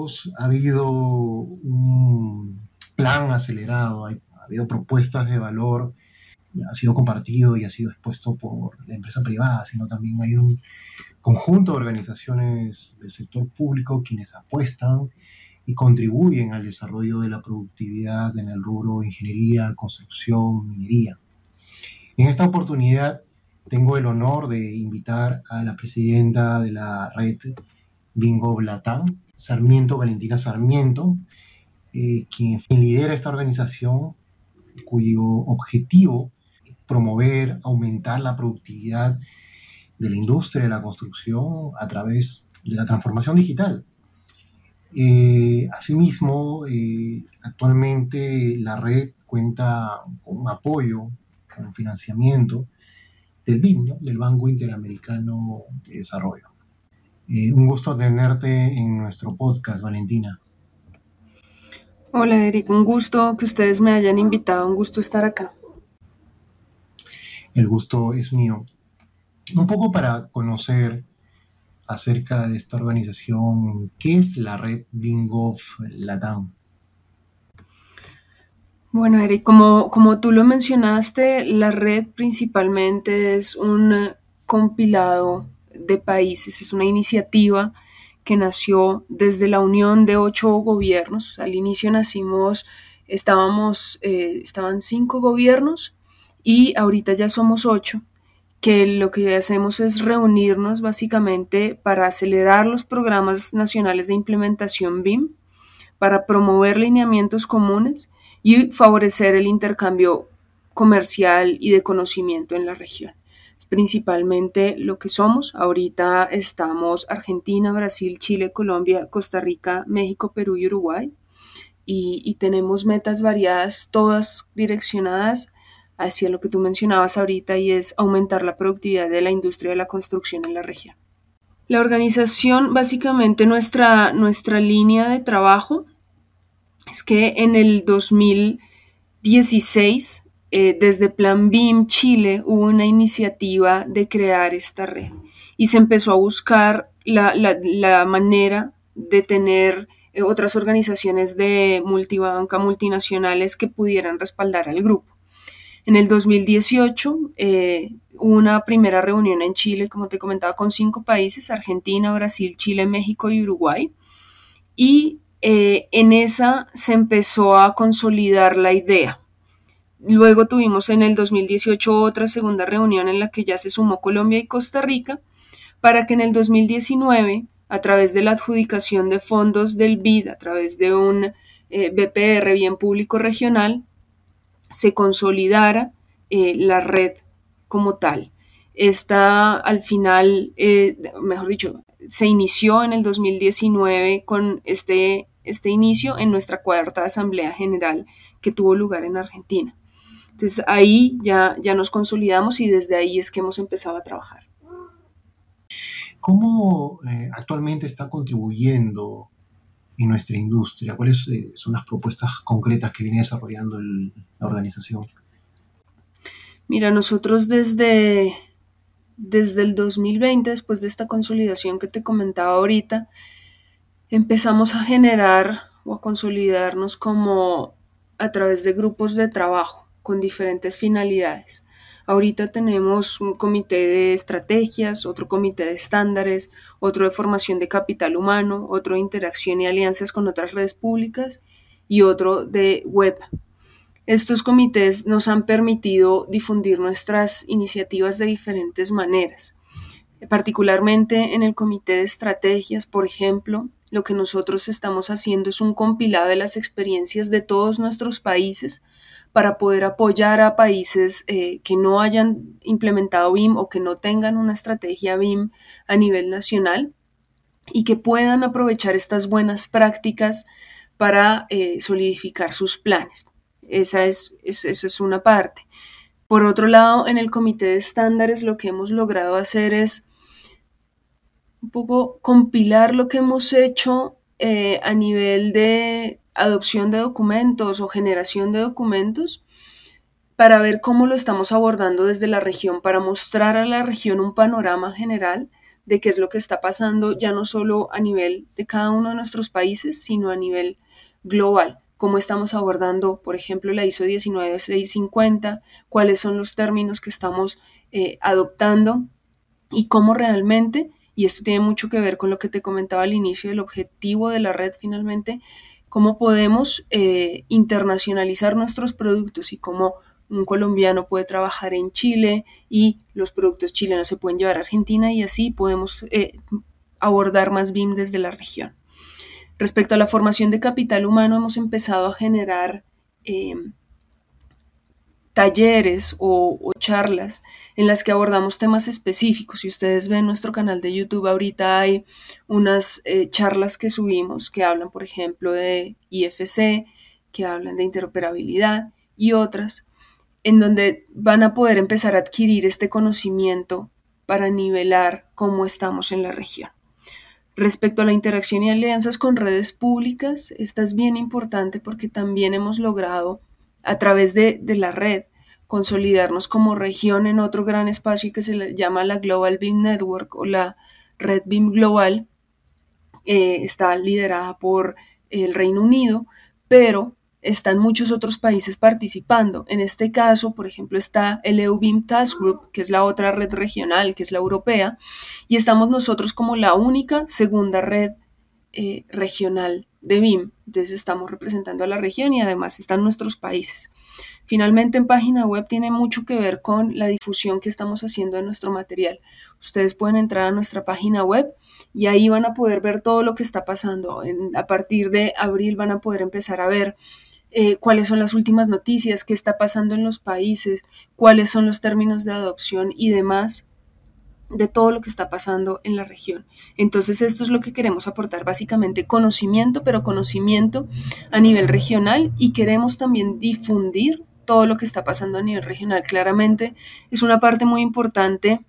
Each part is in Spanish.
públicos ha habido un plan acelerado, ha habido propuestas de valor, ha sido compartido y ha sido expuesto por la empresa privada, sino también hay un conjunto de organizaciones del sector público quienes apuestan y contribuyen al desarrollo de la productividad en el rubro ingeniería, construcción, minería. En esta oportunidad tengo el honor de invitar a la presidenta de la red Bingo Blatán, Sarmiento, Valentina Sarmiento, eh, quien lidera esta organización cuyo objetivo es promover, aumentar la productividad de la industria de la construcción a través de la transformación digital. Eh, asimismo, eh, actualmente la red cuenta con apoyo, con financiamiento del BID, del Banco Interamericano de Desarrollo. Eh, un gusto tenerte en nuestro podcast, Valentina. Hola, Eric. Un gusto que ustedes me hayan invitado. Un gusto estar acá. El gusto es mío. Un poco para conocer acerca de esta organización, ¿qué es la red Bingof Latam? Bueno, Eric, como, como tú lo mencionaste, la red principalmente es un compilado de países, es una iniciativa que nació desde la unión de ocho gobiernos. Al inicio nacimos, estábamos, eh, estaban cinco gobiernos y ahorita ya somos ocho, que lo que hacemos es reunirnos básicamente para acelerar los programas nacionales de implementación BIM, para promover lineamientos comunes y favorecer el intercambio comercial y de conocimiento en la región principalmente lo que somos. Ahorita estamos Argentina, Brasil, Chile, Colombia, Costa Rica, México, Perú y Uruguay. Y, tenemos metas variadas, todas direccionadas hacia lo que tú mencionabas ahorita y es aumentar la productividad de la industria de la construcción en la región. La organización, básicamente nuestra, nuestra línea de trabajo es que en el 2016 eh, desde Plan BIM Chile hubo una iniciativa de crear esta red y se empezó a buscar la, manera de tener eh, otras organizaciones de multibanca multinacionales que pudieran respaldar al grupo. En el 2018 eh, hubo una primera reunión en Chile, como te comentaba, con cinco países, Argentina, Brasil, Chile, México y Uruguay. Y en esa se empezó a consolidar la idea Luego tuvimos en el 2018 otra segunda reunión en la que ya se sumó Colombia y Costa Rica para que en el 2019, a través de la adjudicación de fondos del BID, a través de un eh, BPR, bien público regional, se consolidara eh, la red como tal. Esta al final, eh, mejor dicho, se inició en el 2019 con este, este inicio en nuestra cuarta Asamblea General que tuvo lugar en Argentina. Entonces ahí ya, ya nos consolidamos y desde ahí es que hemos empezado a trabajar. ¿Cómo eh, actualmente está contribuyendo en nuestra industria? ¿Cuáles eh, son las propuestas concretas que viene desarrollando la organización? Mira, nosotros desde, desde el 2020, después de esta consolidación que te comentaba ahorita, empezamos a generar o a consolidarnos como a través de grupos de trabajo con diferentes finalidades. Ahorita tenemos un comité de estrategias, otro comité de estándares, otro de formación de capital humano, otro de interacción y alianzas con otras redes públicas y otro de web. Estos comités nos han permitido difundir nuestras iniciativas de diferentes maneras. Particularmente en el comité de estrategias, por ejemplo, lo que nosotros estamos haciendo es un compilado de las experiencias de todos nuestros países para poder apoyar a países eh, que no hayan implementado BIM o que no tengan una estrategia BIM a nivel nacional y que puedan aprovechar estas buenas prácticas para eh, solidificar sus planes. Esa es, es una parte. Por otro lado, en el comité de estándares lo que hemos logrado hacer es un poco compilar lo que hemos hecho eh, a nivel de adopción de documentos o generación de documentos para ver cómo lo estamos abordando desde la región, para mostrar a la región un panorama general de qué es lo que está pasando ya no solo a nivel de cada uno de nuestros países, sino a nivel global. Cómo estamos abordando, por ejemplo, la ISO 19650, cuáles son los términos que estamos eh, adoptando y cómo realmente, y esto tiene mucho que ver con lo que te comentaba al inicio, el objetivo de la red finalmente, cómo podemos eh, internacionalizar nuestros productos y cómo un colombiano puede trabajar en Chile y los productos chilenos se pueden llevar a Argentina y así podemos eh, abordar más BIM desde la región. Respecto a la formación de capital humano, hemos empezado a generar eh, talleres o, charlas en las que abordamos temas específicos. Si ustedes ven nuestro canal de YouTube, ahorita hay unas eh, charlas que subimos que hablan, por ejemplo, de IFC, que hablan de interoperabilidad y otras en donde van a poder empezar a adquirir este conocimiento para nivelar cómo estamos en la región. Respecto a la interacción y alianzas con redes públicas, esta es bien importante porque también hemos logrado a través de, la red consolidarnos como región en otro gran espacio que se llama la Global BIM Network o la Red BIM Global. Eh, está liderada por el Reino Unido, pero están muchos otros países participando. En este caso, por ejemplo, está el EUBIM Task Group, que es la otra red regional, que es la europea, y estamos nosotros como la única segunda red eh, regional de BIM. Entonces estamos representando a la región y además están nuestros países. Finalmente, en página web tiene mucho que ver con la difusión que estamos haciendo de nuestro material. Ustedes pueden entrar a nuestra página web y ahí van a poder ver todo lo que está pasando. a partir de abril van a poder empezar a ver eh, cuáles son las últimas noticias, qué está pasando en los países, cuáles son los términos de adopción y demás de todo lo que está pasando en la región. Entonces esto es lo que queremos aportar, básicamente conocimiento, pero conocimiento a nivel regional y queremos también difundir todo lo que está pasando a nivel regional. Claramente es una parte muy importante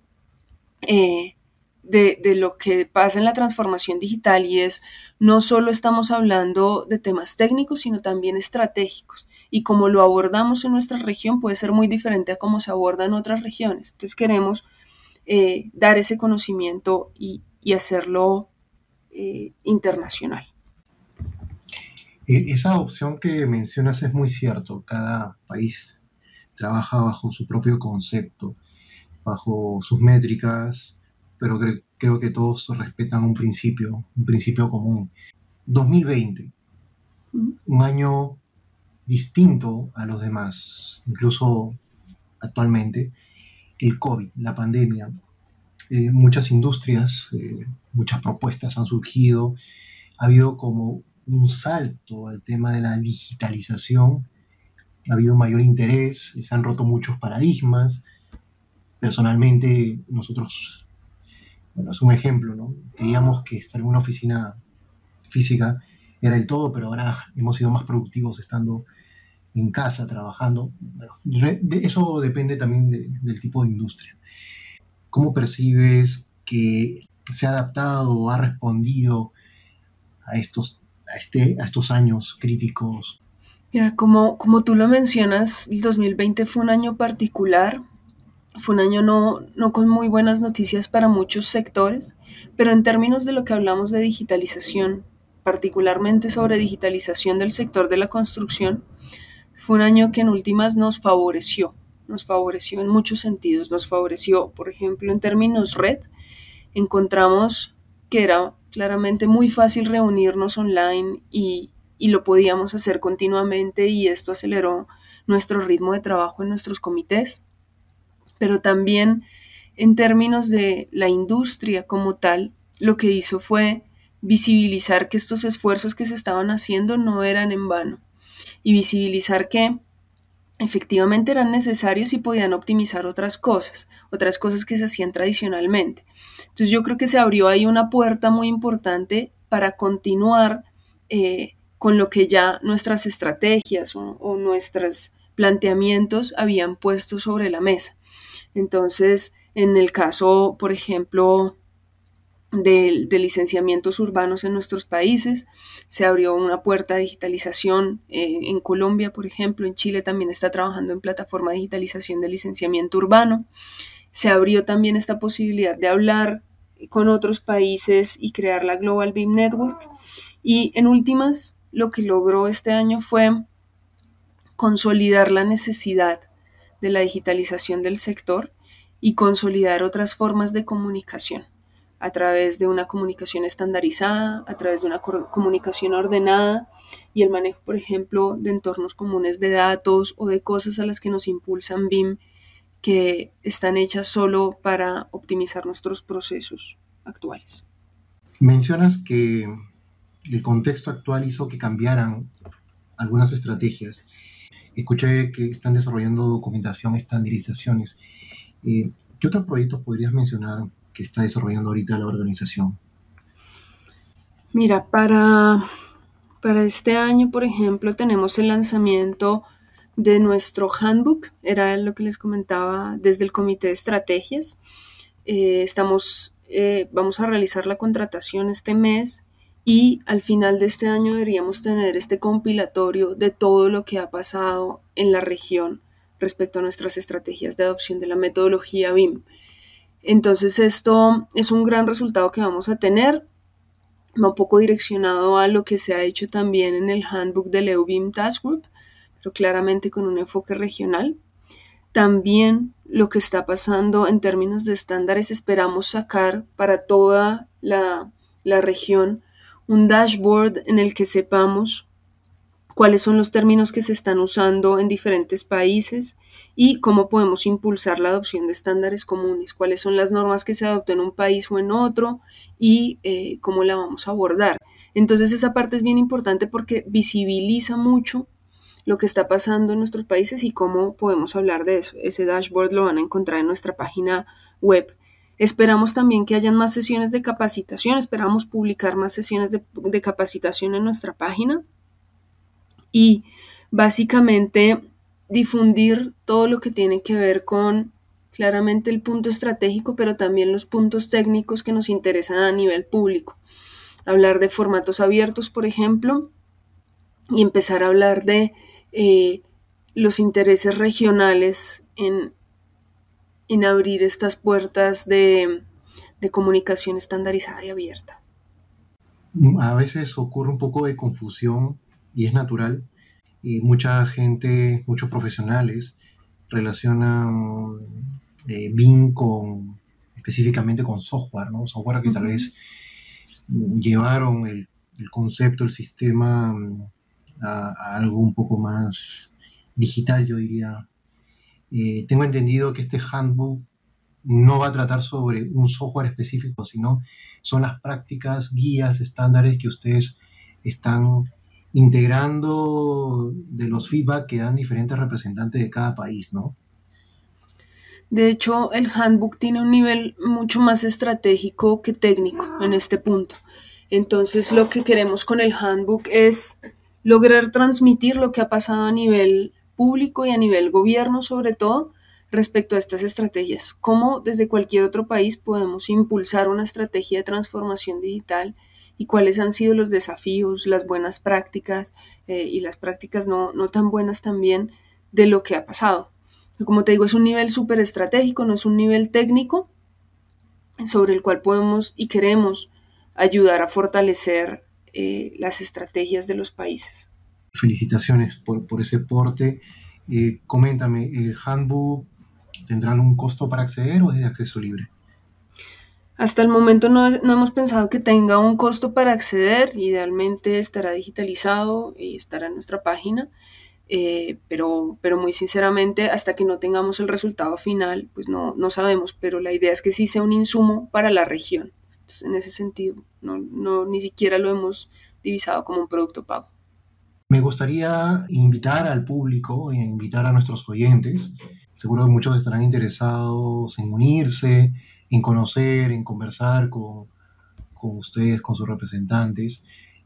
eh, de, lo que pasa en la transformación digital y es no solo estamos hablando de temas técnicos, sino también estratégicos. Y como lo abordamos en nuestra región puede ser muy diferente a cómo se aborda en otras regiones. Entonces queremos eh, dar ese conocimiento y, hacerlo eh, internacional. E, esa opción que mencionas es muy cierto. Cada país trabaja bajo su propio concepto, bajo sus métricas, pero creo que todos respetan un principio, un principio común. 2020, un año distinto a los demás, incluso actualmente, el COVID, la pandemia. Eh, muchas industrias, eh, muchas propuestas han surgido, ha habido como un salto al tema de la digitalización, ha habido mayor interés, se han roto muchos paradigmas. Personalmente, nosotros bueno, es un ejemplo, ¿no? Creíamos que estar en una oficina física era el todo, pero ahora hemos sido más productivos estando en casa, trabajando. Bueno, eso depende también del tipo de industria. ¿Cómo percibes que se ha adaptado o ha respondido a estos, a, este, a estos años críticos? Mira, como, como tú lo mencionas, el 2020 fue un año particular fue un año no, no con muy buenas noticias para muchos sectores, pero en términos de lo que hablamos de digitalización, particularmente sobre digitalización del sector de la construcción, fue un año que en últimas nos favoreció, nos favoreció en muchos sentidos, nos favoreció, por ejemplo, en términos red, encontramos que era claramente muy fácil reunirnos online y, y lo podíamos hacer continuamente y esto aceleró nuestro ritmo de trabajo en nuestros comités. Pero también en términos de la industria como tal, lo que hizo fue visibilizar que estos esfuerzos que se estaban haciendo no eran en vano y visibilizar que efectivamente eran necesarios y podían optimizar otras cosas, otras cosas que se hacían tradicionalmente. Entonces yo creo que se abrió ahí una puerta muy importante para continuar eh, con lo que ya nuestras estrategias o, o nuestros planteamientos habían puesto sobre la mesa. Entonces, en el caso, por ejemplo, de, licenciamientos urbanos en nuestros países. Se abrió una puerta de digitalización eh, en Colombia, por ejemplo, en Chile también está trabajando en plataforma de digitalización de licenciamiento urbano. Se abrió también esta posibilidad de hablar con otros países y crear la Global BIM Network. Y en últimas, lo que logró este año fue consolidar la necesidad de la digitalización del sector y consolidar otras formas de comunicación a través de una comunicación estandarizada, a través de una comunicación ordenada y el manejo, por ejemplo, de entornos comunes de datos o de cosas a las que nos impulsan BIM que están hechas solo para optimizar nuestros procesos actuales. Mencionas que el contexto actual hizo que cambiaran algunas estrategias. Escuché que están desarrollando documentación, estandarizaciones. Eh, ¿Qué otros proyectos podrías mencionar que está desarrollando ahorita la organización? Mira, para, para este año, por ejemplo, tenemos el lanzamiento de nuestro handbook, era lo que les comentaba desde el comité de estrategias. Eh, estamos, eh, vamos a realizar la contratación este mes y al final de este año deberíamos tener este compilatorio de todo lo que ha pasado en la región respecto a nuestras estrategias de adopción de la metodología BIM. Entonces esto es un gran resultado que vamos a tener, un poco direccionado a lo que se ha hecho también en el handbook del EUBIM Task Group, pero claramente con un enfoque regional. También lo que está pasando en términos de estándares, esperamos sacar para toda la, la región un dashboard en el que sepamos cuáles son los términos que se están usando en diferentes países y cómo podemos impulsar la adopción de estándares comunes, cuáles son las normas que se adoptan en un país o en otro y eh, cómo la vamos a abordar. Entonces esa parte es bien importante porque visibiliza mucho lo que está pasando en nuestros países y cómo podemos hablar de eso. Ese dashboard lo van a encontrar en nuestra página web. Esperamos también que hayan más sesiones de capacitación, esperamos publicar más sesiones de, de capacitación en nuestra página y básicamente difundir todo lo que tiene que ver con claramente el punto estratégico, pero también los puntos técnicos que nos interesan a nivel público. Hablar de formatos abiertos, por ejemplo, y empezar a hablar de eh, los intereses regionales en, en, abrir estas puertas de, de comunicación estandarizada y abierta. A veces ocurre un poco de confusión y es natural. Y mucha gente, muchos profesionales relacionan eh, BIM con específicamente con software, ¿no? Software que tal vez llevaron el, el, concepto, el sistema a, algo un poco más digital, yo diría. Eh, tengo entendido que este handbook no va a tratar sobre un software específico, sino son las prácticas, guías, estándares que ustedes están integrando de los feedback que dan diferentes representantes de cada país, ¿no? De hecho, el handbook tiene un nivel mucho más estratégico que técnico en este punto. Entonces, lo que queremos con el handbook es lograr transmitir lo que ha pasado a nivel público y a nivel gobierno sobre todo respecto a estas estrategias, cómo desde cualquier otro país podemos impulsar una estrategia de transformación digital y cuáles han sido los desafíos, las buenas prácticas eh, y las prácticas no, no tan buenas también de lo que ha pasado. Como te digo, es un nivel súper estratégico, no es un nivel técnico sobre el cual podemos y queremos ayudar a fortalecer eh, las estrategias de los países. Felicitaciones por, por ese porte. Eh, coméntame, ¿el handbook tendrá algún costo para acceder o es de acceso libre? Hasta el momento no, no, hemos pensado que tenga un costo para acceder, idealmente estará digitalizado y estará en nuestra página, eh, pero, pero muy sinceramente hasta que no tengamos el resultado final, pues no, no sabemos, pero la idea es que sí sea un insumo para la región en ese sentido, no, no, ni siquiera lo hemos divisado como un producto pago. Me gustaría invitar al público invitar a nuestros oyentes. Seguro que muchos estarán interesados en unirse, en conocer, en conversar con, con ustedes, con sus representantes.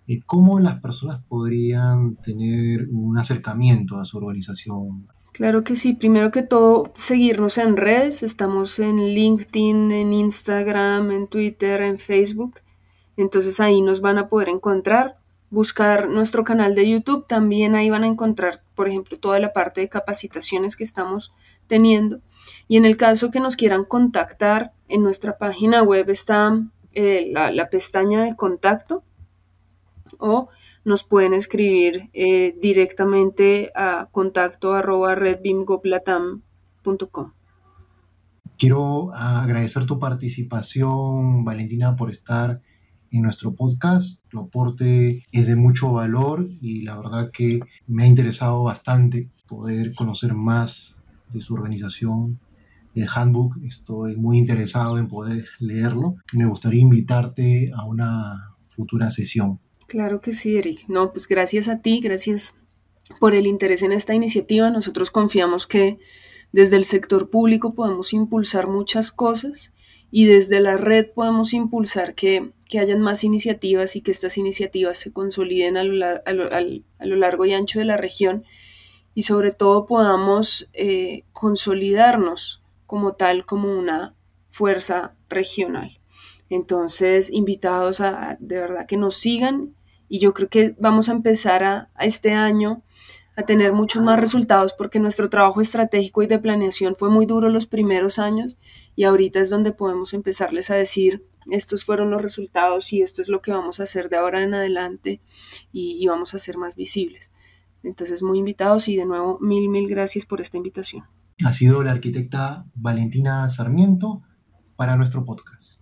Eh, ¿Cómo las personas podrían tener un acercamiento a su organización, Claro que sí, primero que todo, seguirnos en redes, estamos en LinkedIn, en Instagram, en Twitter, en Facebook, entonces ahí nos van a poder encontrar, buscar nuestro canal de YouTube, también ahí van a encontrar, por ejemplo, toda la parte de capacitaciones que estamos teniendo Y en el caso que nos quieran contactar, en nuestra página web está eh, la, pestaña de contacto o nos pueden escribir eh, directamente a contacto arroba redbimgoplatam.com. Quiero agradecer tu participación, Valentina, por estar en nuestro podcast. Tu aporte es de mucho valor y la verdad que me ha interesado bastante poder conocer más de su organización, el handbook. Estoy muy interesado en poder leerlo. Me gustaría invitarte a una futura sesión. Claro que sí, Eric. No, pues gracias a ti, gracias por el interés en esta iniciativa. Nosotros confiamos que desde el sector público podemos impulsar muchas cosas y desde la red podemos impulsar que, hayan más iniciativas y que estas iniciativas se consoliden a lo, largo y ancho de la región y sobre todo podamos eh, consolidarnos como tal, como una fuerza regional. Entonces, invitados a, de verdad que nos sigan y yo creo que vamos a empezar a, este año a tener muchos más resultados porque nuestro trabajo estratégico y de planeación fue muy duro los primeros años y ahorita es donde podemos empezarles a decir estos fueron los resultados y esto es lo que vamos a hacer de ahora en adelante y vamos a ser más visibles. Entonces, muy invitados y de nuevo mil, mil gracias por esta invitación. Ha sido la arquitecta Valentina Sarmiento para nuestro podcast.